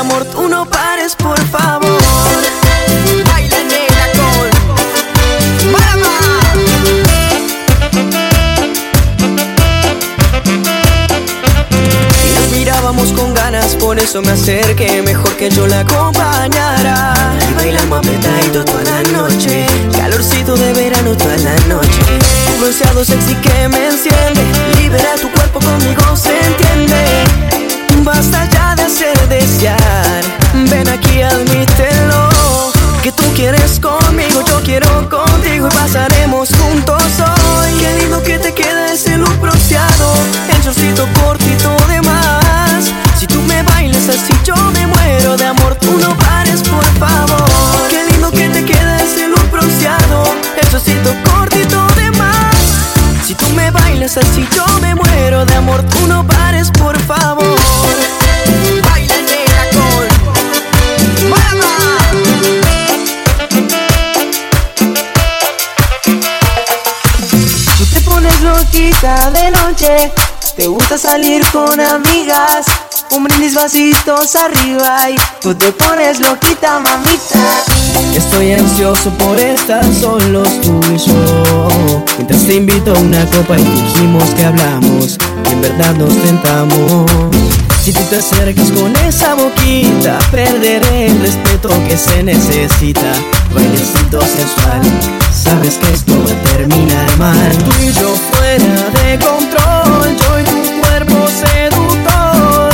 amor. Tú no pares, por favor. Baila negra con Y nos mirábamos con ganas, por eso me acerqué. Mejor que yo la acompañara. Y bailamos apretadito toda la noche. Calorcito de verano toda la noche. Un bronceado sexy que me enciende. Libera tu cuerpo conmigo, se entiende. Basta ya Ven aquí, admítelo. Que tú quieres conmigo, yo quiero contigo y pasaremos juntos hoy. Qué lindo que te queda ese look bronceado, el shortcito cortito de más. Si tú me bailas así, yo me muero de amor. Tú no pares, por favor. Qué lindo que te queda ese look bronceado, el shortcito cortito de más. Si tú me bailas así, yo me muero de amor. Tú no pares, por favor. De noche, te gusta salir con amigas, un brindis vasitos arriba y tú te pones loquita, mamita. Estoy ansioso por estar solos tú y yo. Mientras te invito a una copa y dijimos que hablamos, y en verdad nos tentamos. Si tú te acercas con esa boquita, perderé el respeto que se necesita. Bailecito sensual, sabes que esto va a terminar mal. Tú y yo de control, yo y tu cuerpo seductor,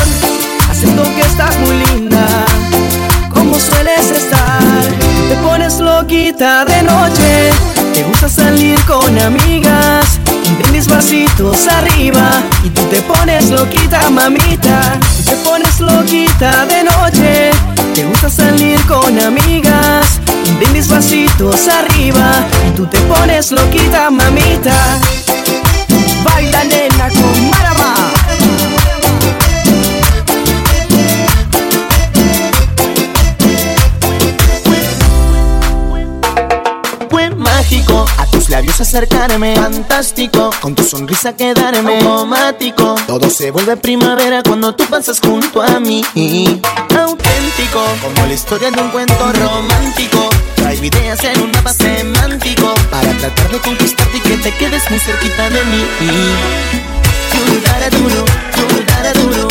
haciendo que estás muy linda, como sueles estar. Te pones loquita de noche, te gusta salir con amigas. Y brindis vasitos arriba y tú te pones loquita, mamita. Te pones loquita de noche, te gusta salir con amigas. Brindis vasitos arriba y tú te pones loquita, mamita. Baila nena con Marama. Fue mágico tus labios acercarme, fantástico, con tu sonrisa quedarme automático. Todo se vuelve primavera cuando tú pasas junto a mí. Auténtico, como la historia de un cuento romántico. Traigo ideas en un mapa semántico para tratar de conquistarte y que te quedes muy cerquita de mí. Duro, duro.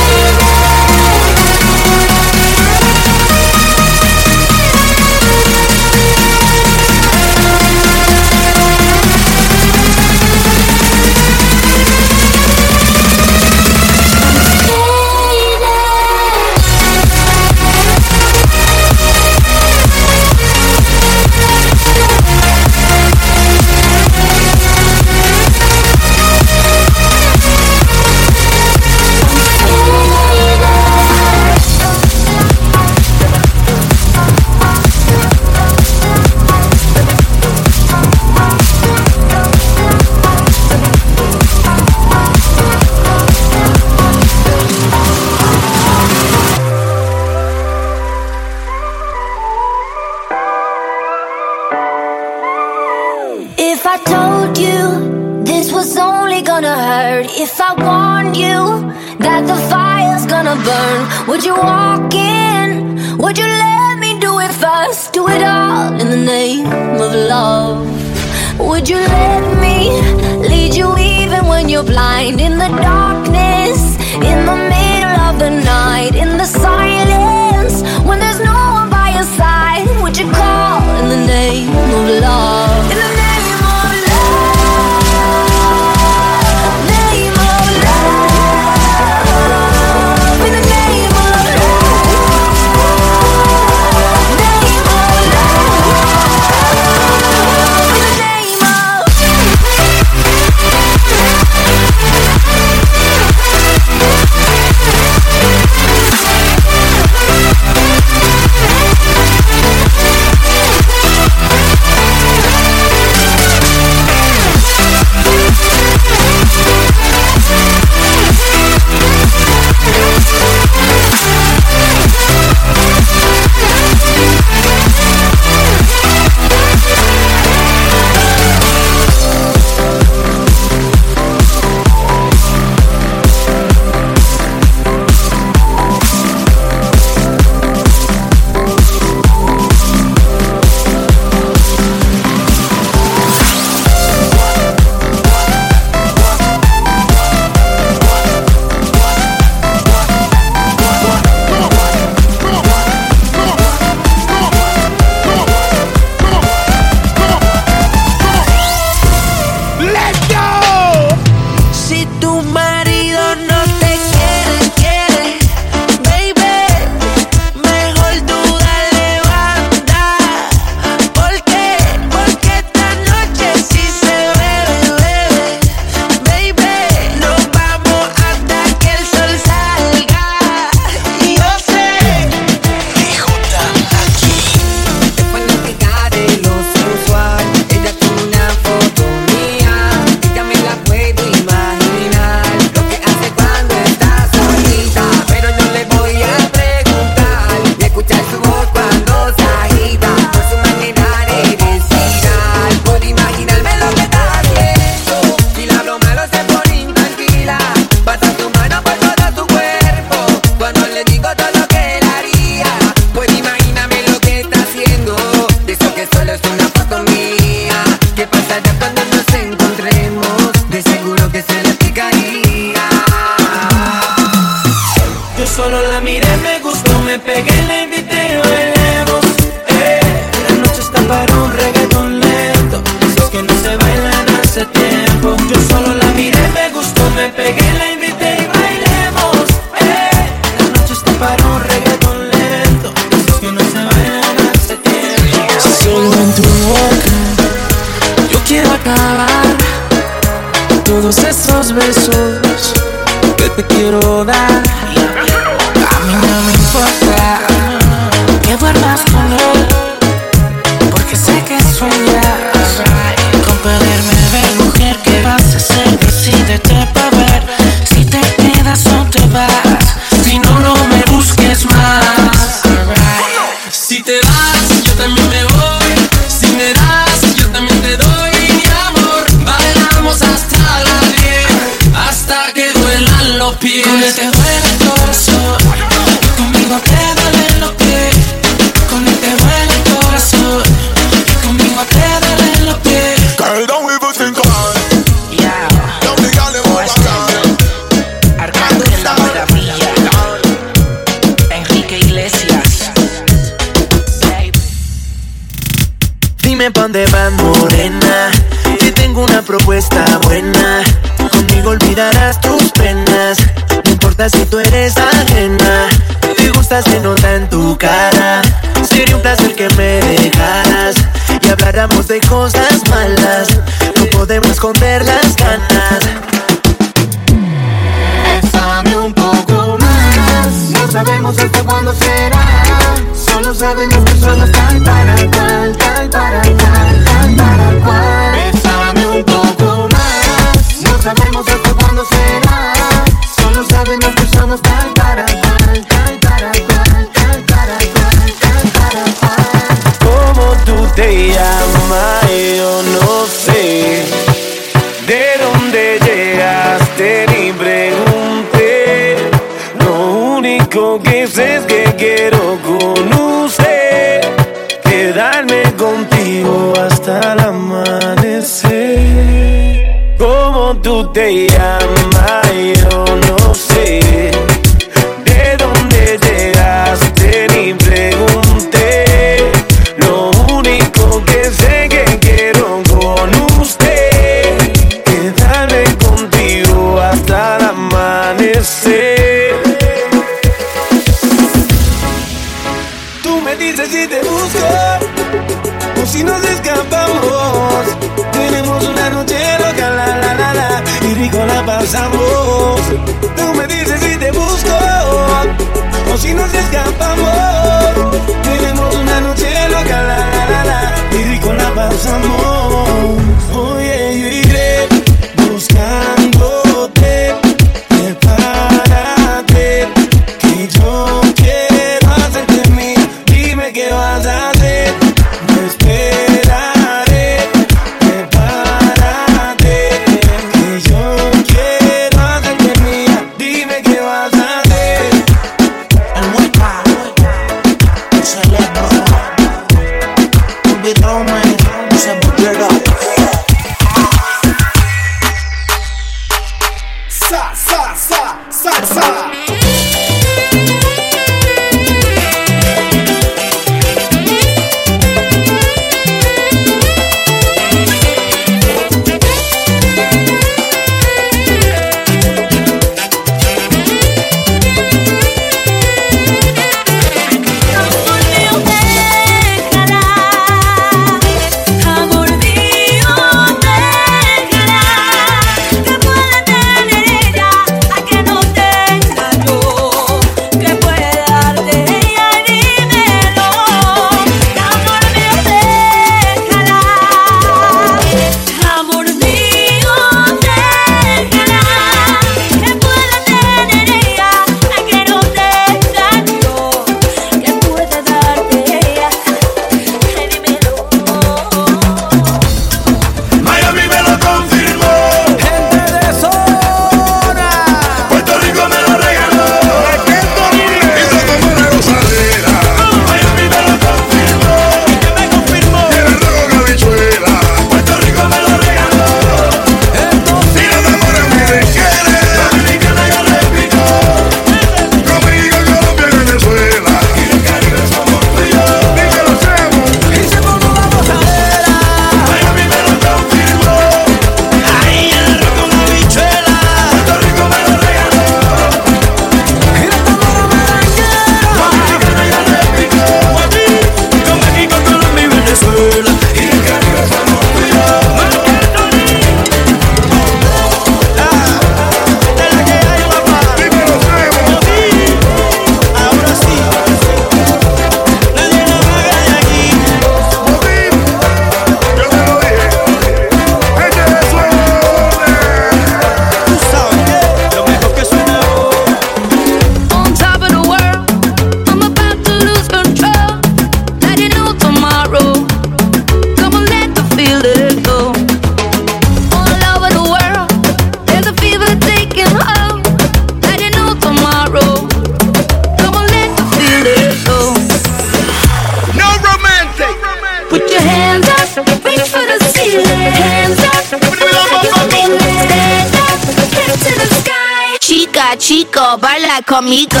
Baila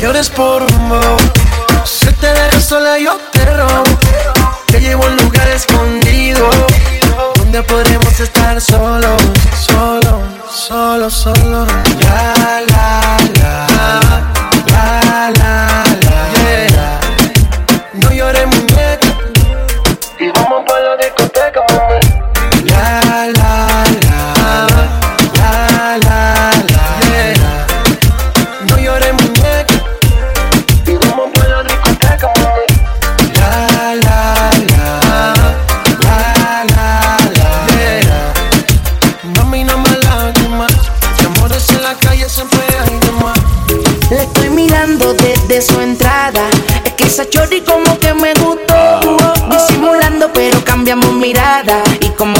llores por un Si te dejo sola yo te Te llevo a un lugar escondido Donde podremos estar solos Solo, solo, solo Ya la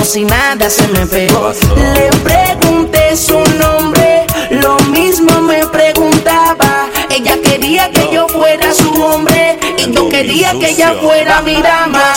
como si nada se me pegó. Le pregunté su nombre, lo mismo me preguntaba. Ella quería que yo fuera su hombre y yo quería que ella fuera mi dama.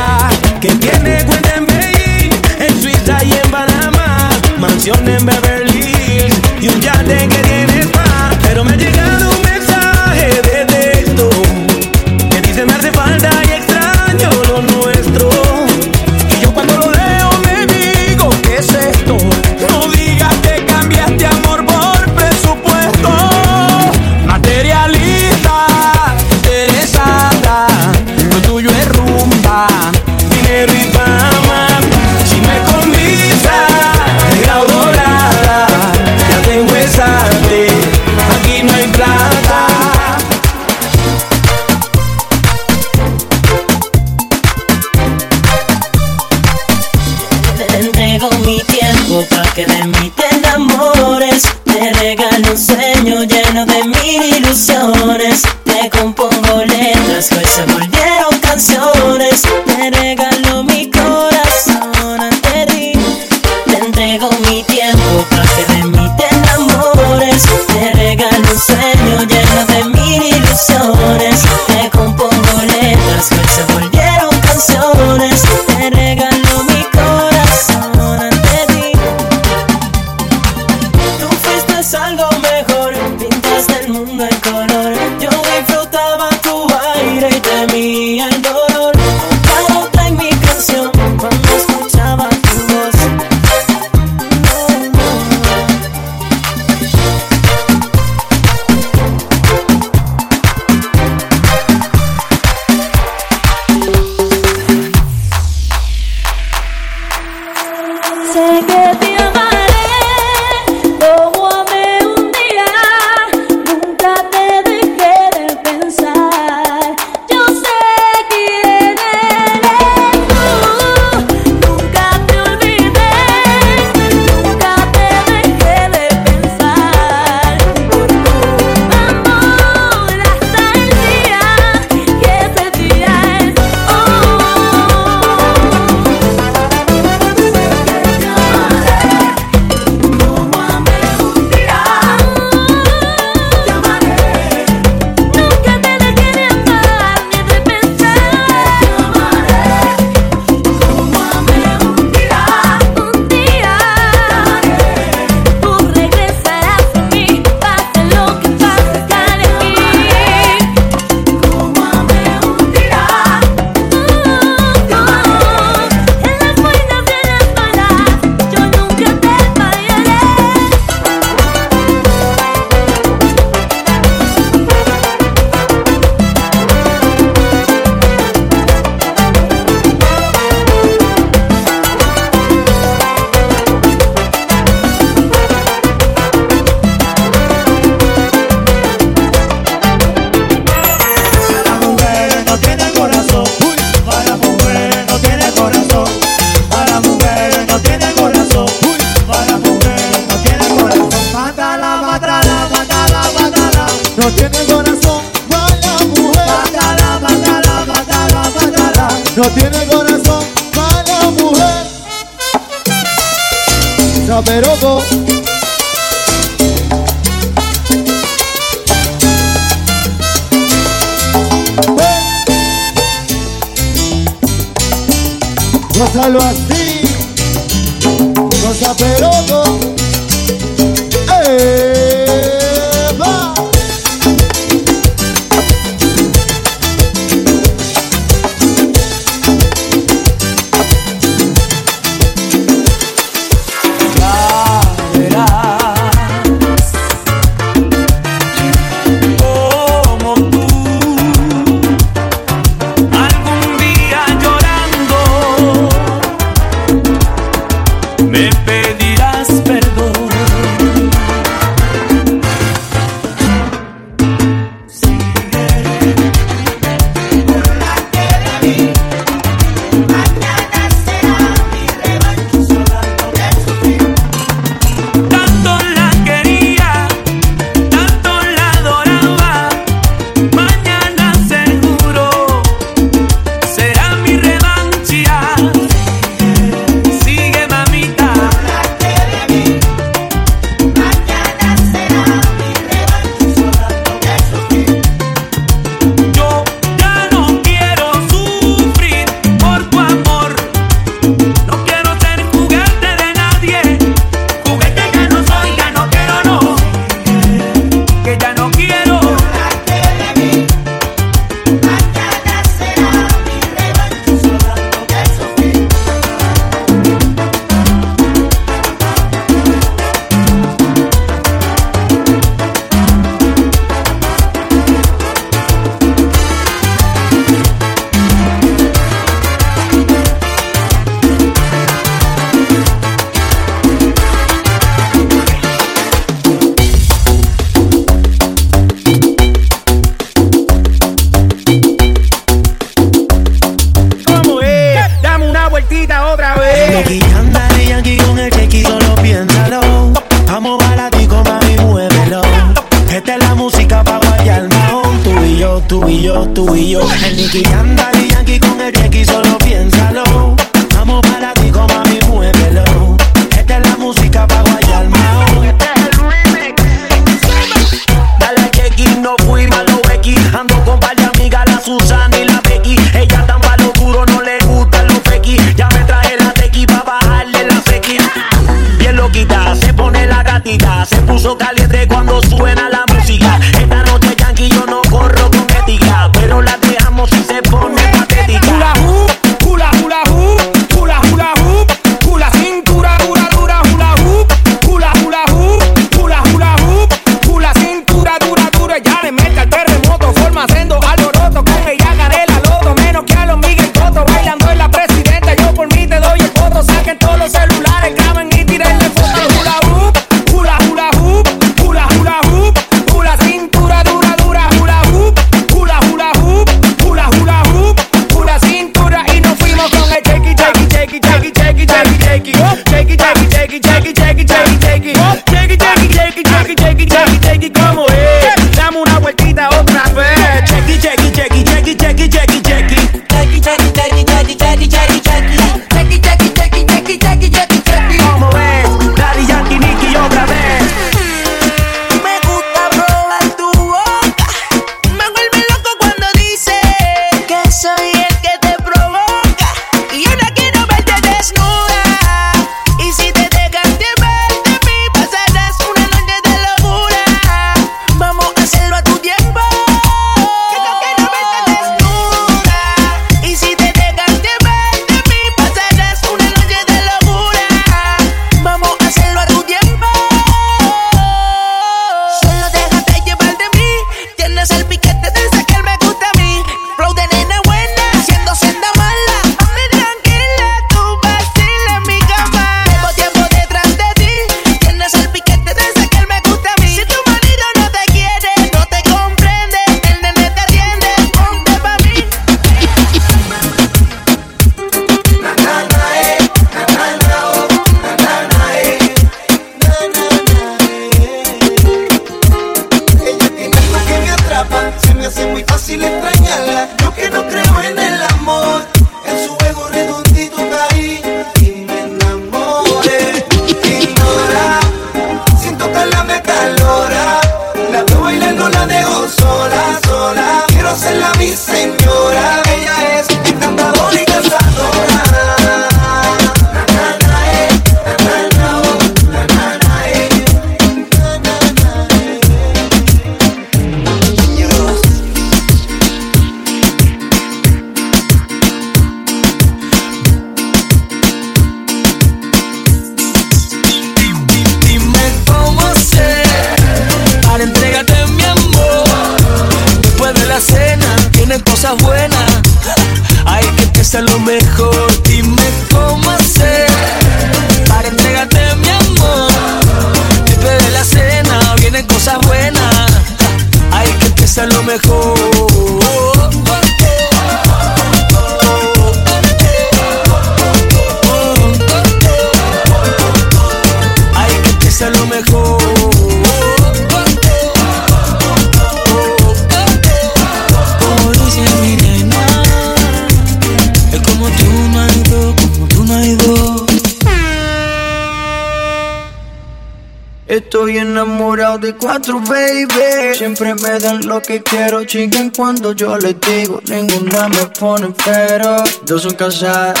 su baby. Siempre me dan lo que quiero, chiquen cuando yo les digo. Ninguna me pone pero. Dos son casadas,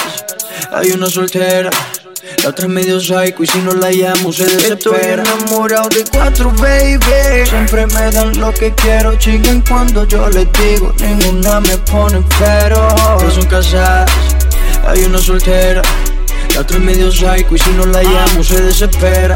hay una soltera. La otra es medio psycho y si no la llamo se desespera Estoy enamorado de cuatro, baby Siempre me dan lo que quiero Chiquen cuando yo les digo Ninguna me pone pero Dos son casadas, hay una soltera La otra es medio psycho y si no la llamo se desespera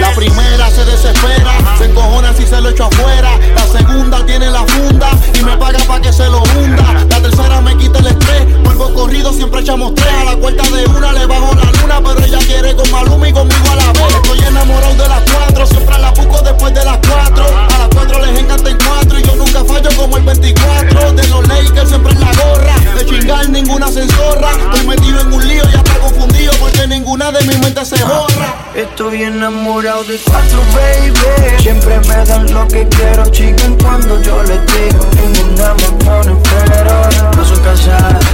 la primera se desespera, se encojona si se lo echo afuera. La segunda tiene la funda y me paga para que se lo hunda. La tercera me quita el estrés, vuelvo corrido, siempre echamos tres. A la cuarta de una le bajo la luna, pero ella quiere con Maluma y conmigo a la vez. Estoy enamorado de las cuatro, siempre la busco después de las cuatro cuatro les encanta el cuatro y yo nunca fallo como el 24. De los Lakers siempre en la gorra, de chingar ninguna se censorra. Estoy metido en un lío y hasta confundido porque ninguna de mis mentes se borra. Estoy enamorado de cuatro, baby. Siempre me dan lo que quiero, chiquen cuando yo les digo. Ninguna me pone pero no son casadas,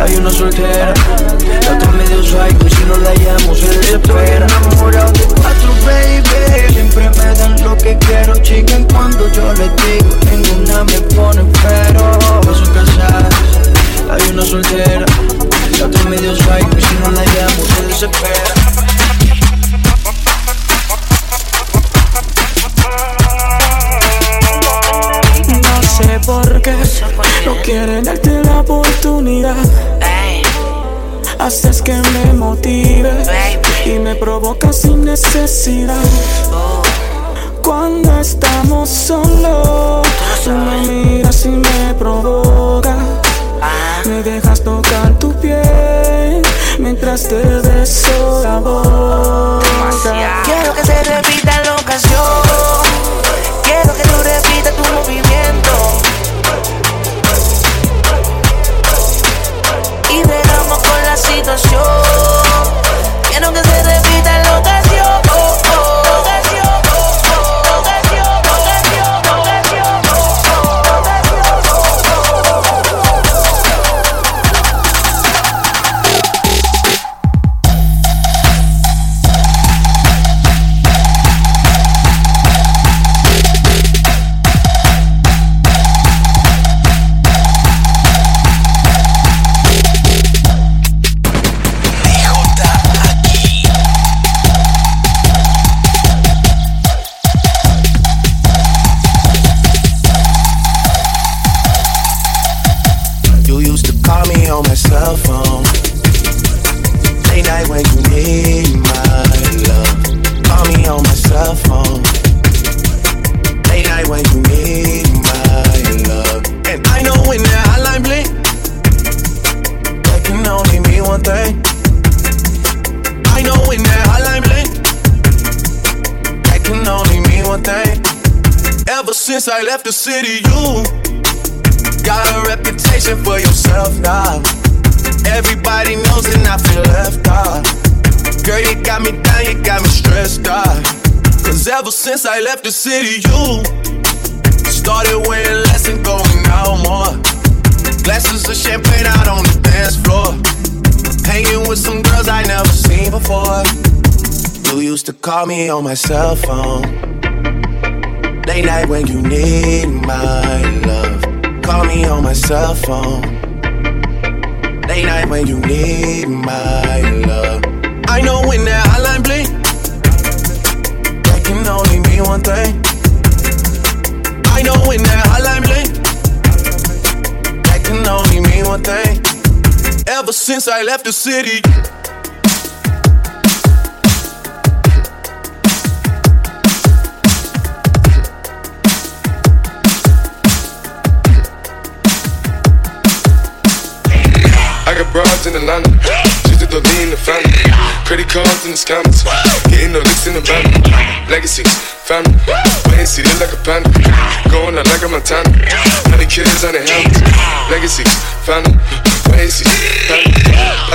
hay una soltera. La otra medio psycho y si no la llamo se desespera. Estoy enamorado de cuatro, baby. Siempre me dan lo que quiero, chiquen cuando yo les digo. Ninguna me pone pero. No son casadas, hay una soltera. La otra medio psycho si no la llamo se desespera. No sé por qué no quieren darte la oportunidad. Haces que me motive y me provoca sin necesidad. Cuando estamos solos, tú me miras y me provoca. Me dejas tocar tu piel mientras te beso la boca. Left the city, you started wearing less and going out more. Glasses of champagne out on the dance floor. Hanging with some girls I never seen before. You used to call me on my cell phone. Left the city. I got broads in Atlanta, just to throw in the family. Credit cards and the getting the licks in the van. Legacies, family, wait and see, like a panda. Going out like a Montana, honey kids on the helmets. Legacies, family, wait and see, family.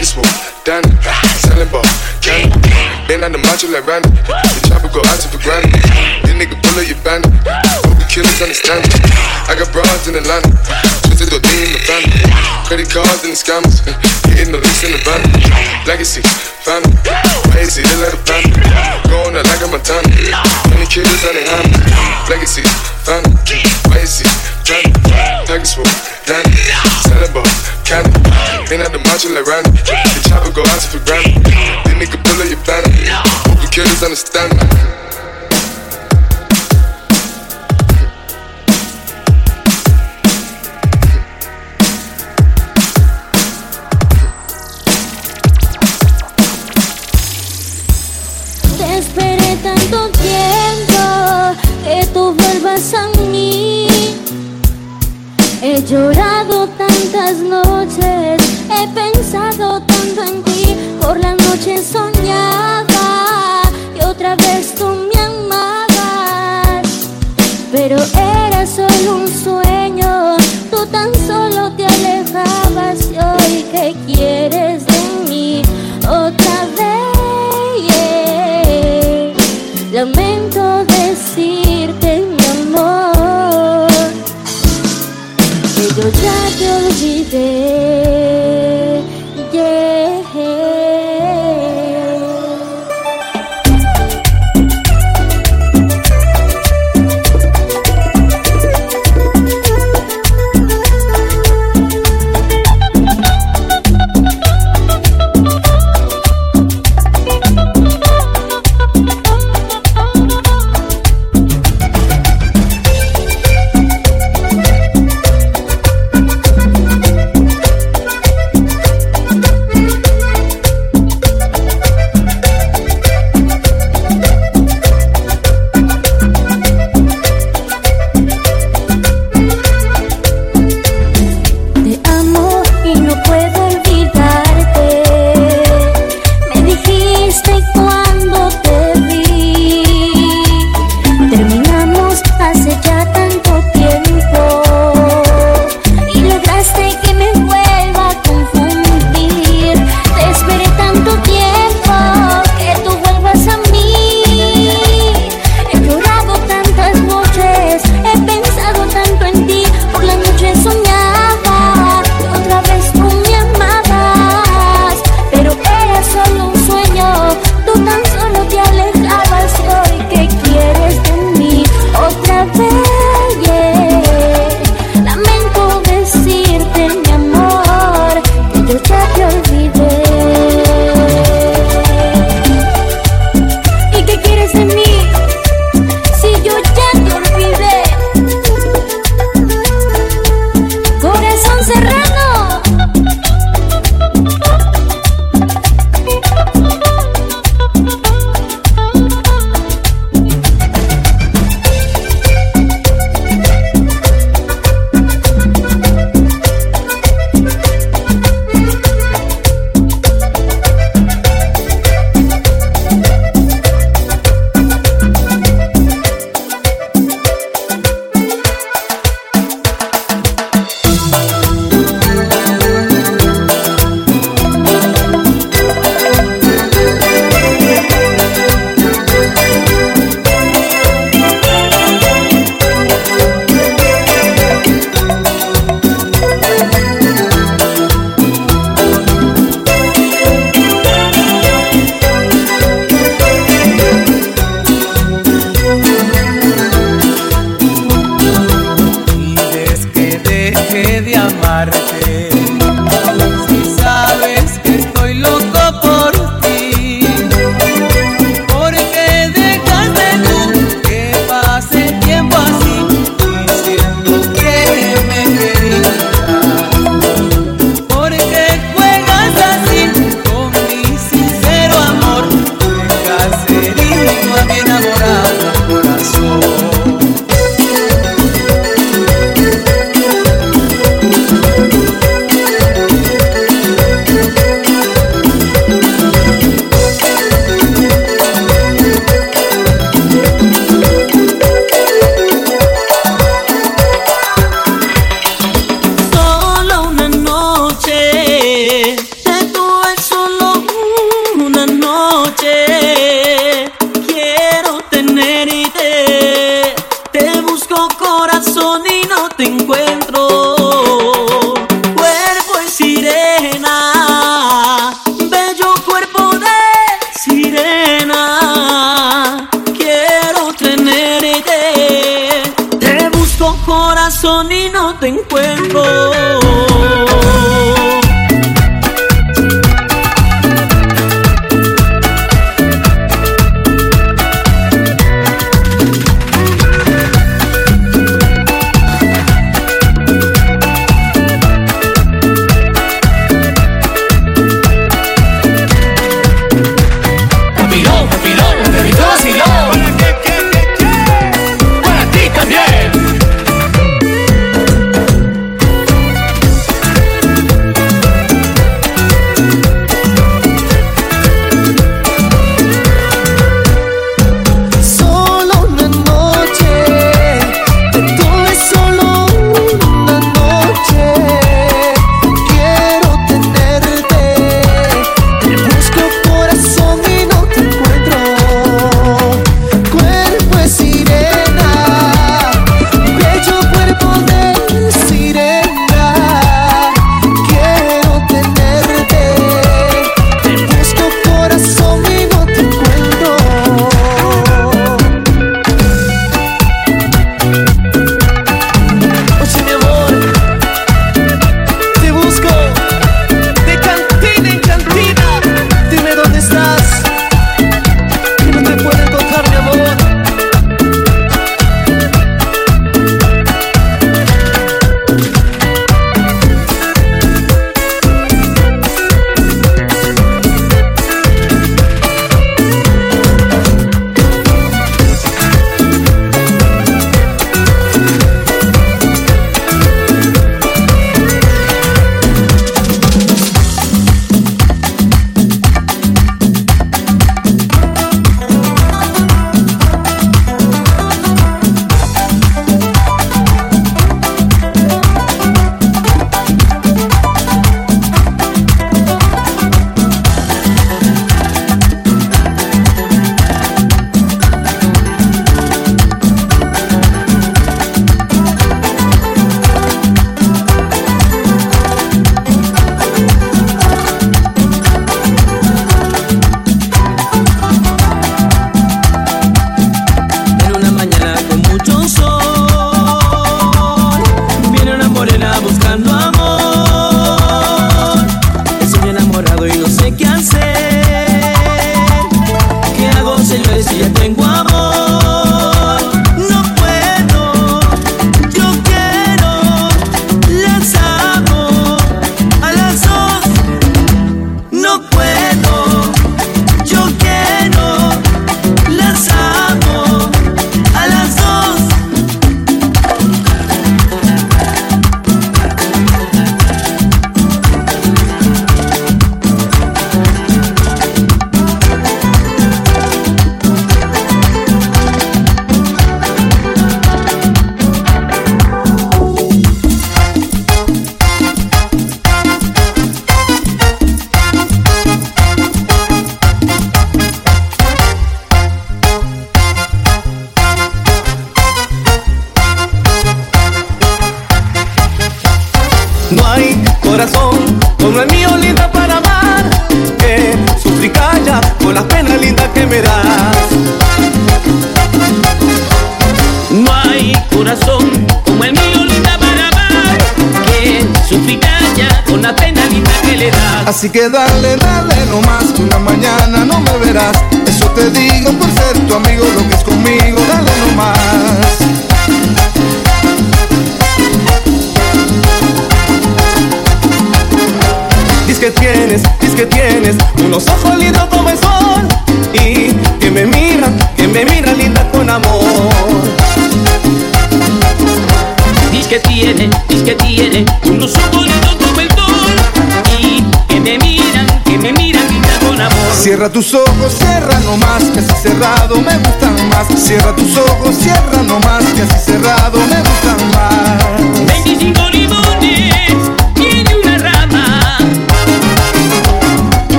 Pockets full, Danny, selling ball, candy. Been on the macho like Randy, the chopper go out to for granted. This nigga pull up your bandit, hope the killers understand it. I got broads in Atlanta, just to throw in the family. Credit cards and the scammers, hitting the links in the van. Legacy, family, crazy, they let a plan. Going out like a Montana, many kids on their hand. Legacy, family, crazy, family, package full, Danny, selling ball, candy. Ain't at the macho like Randy, the chopper go out to for granted. This nigga pull up your banner, hope the killers understand me.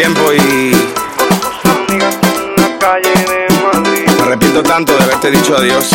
Tiempo y. Me arrepiento tanto de haberte dicho adiós.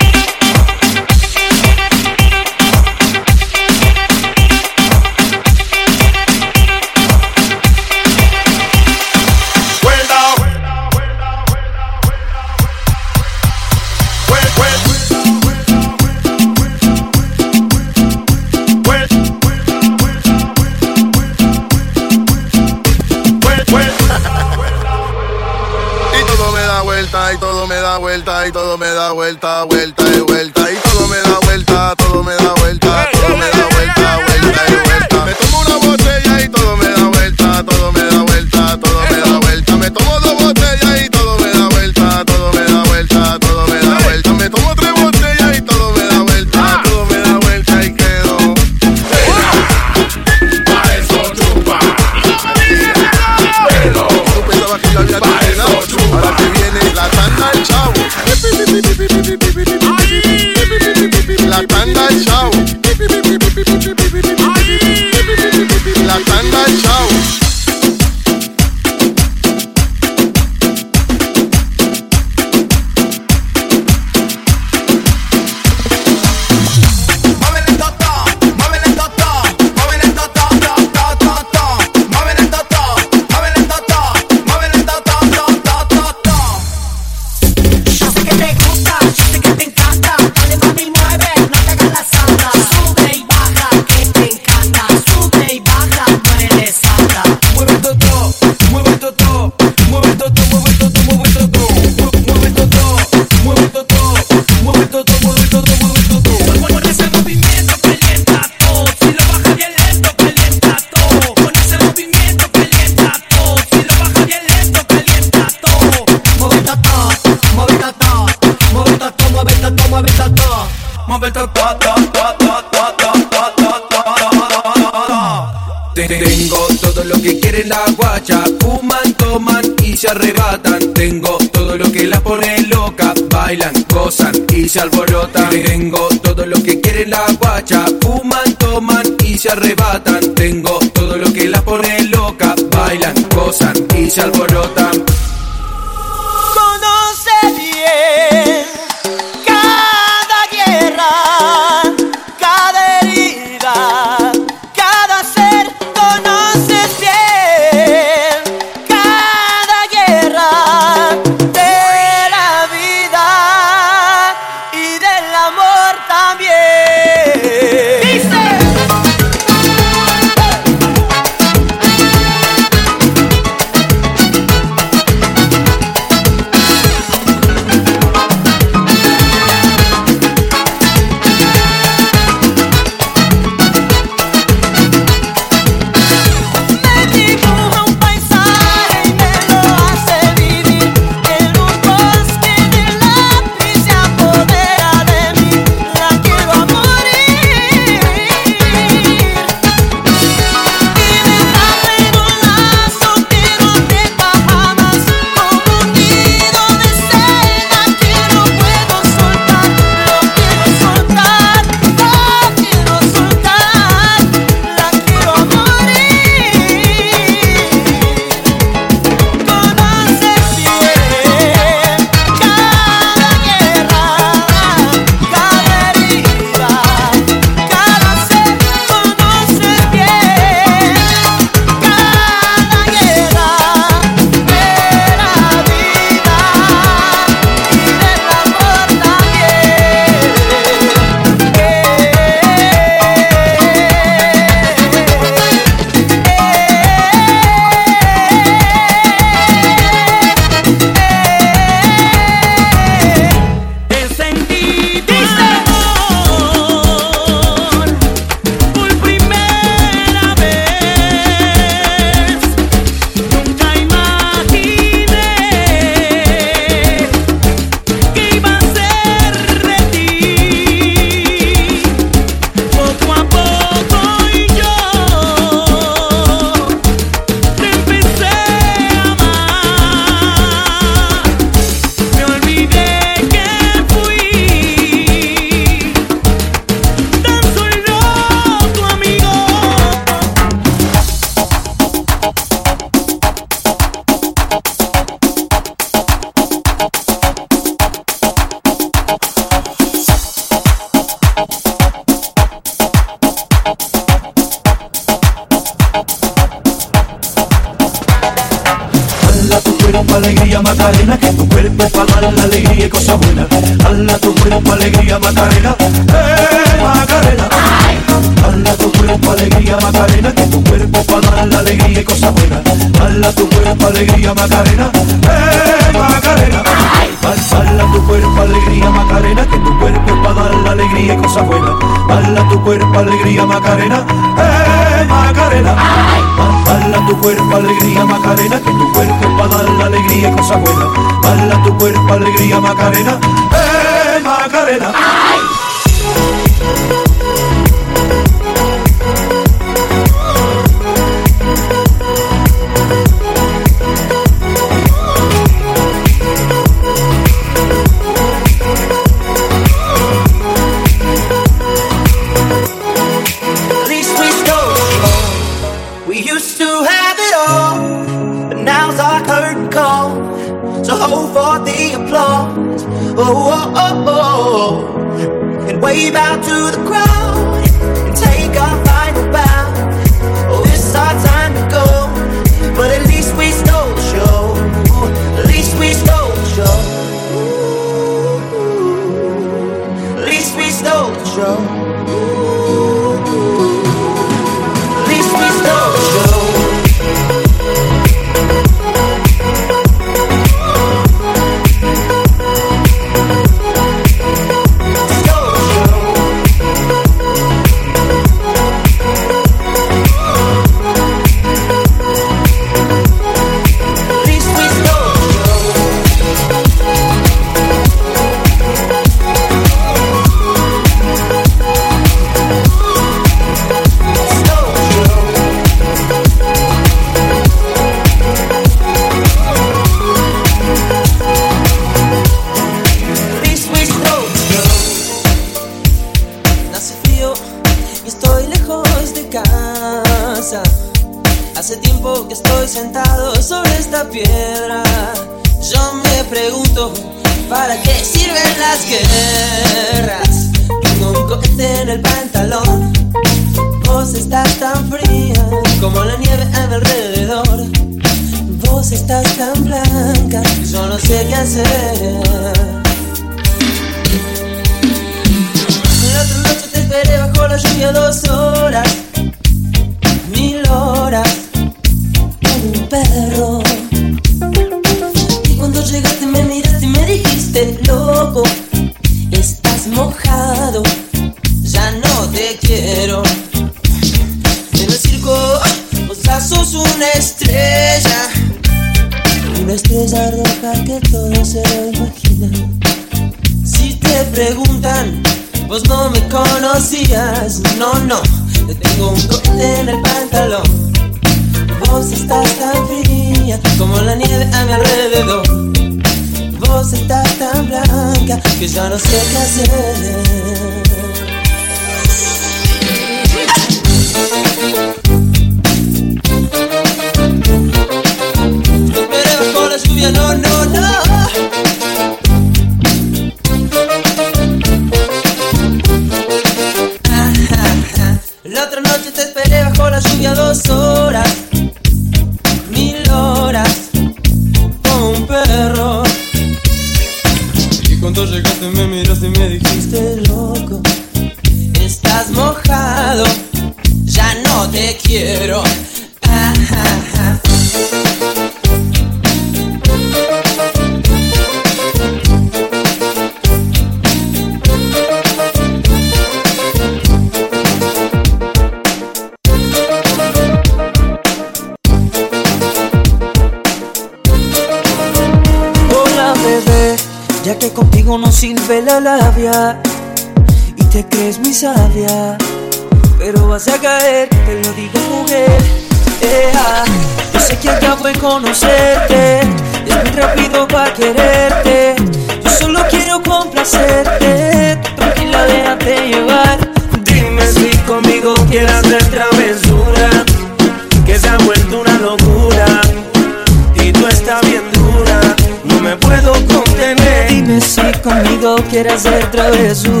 Quieres hacer travesuras,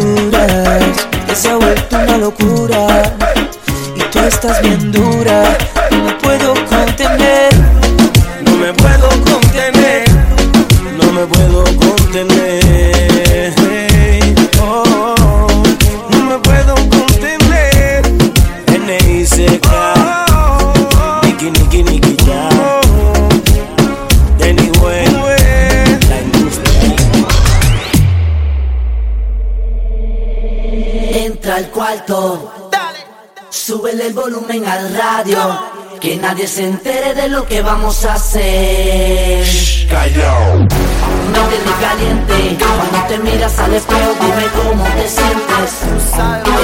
cuarto. Súbele el volumen al radio. Que nadie se entere de lo que vamos a hacer. Callao. Métele caliente. Cuando te miras al espejo, dime cómo te sientes.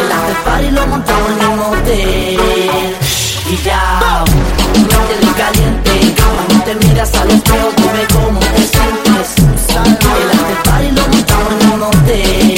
El after party lo montamos en un hotel. Y ya. Métele caliente. Cuando te miras al espejo, dime cómo te sientes. El after party lo montamos en un hotel.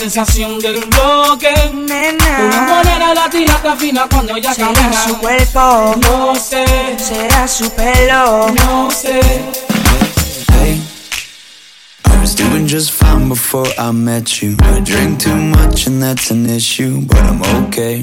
Sensación del bloque Una nena. morena latina tan fina cuando ella Será camina su cuerpo, No sé, será su pelo. no sé Hey, I was doing just fine before I met you. I drink too much and that's an issue, but I'm okay.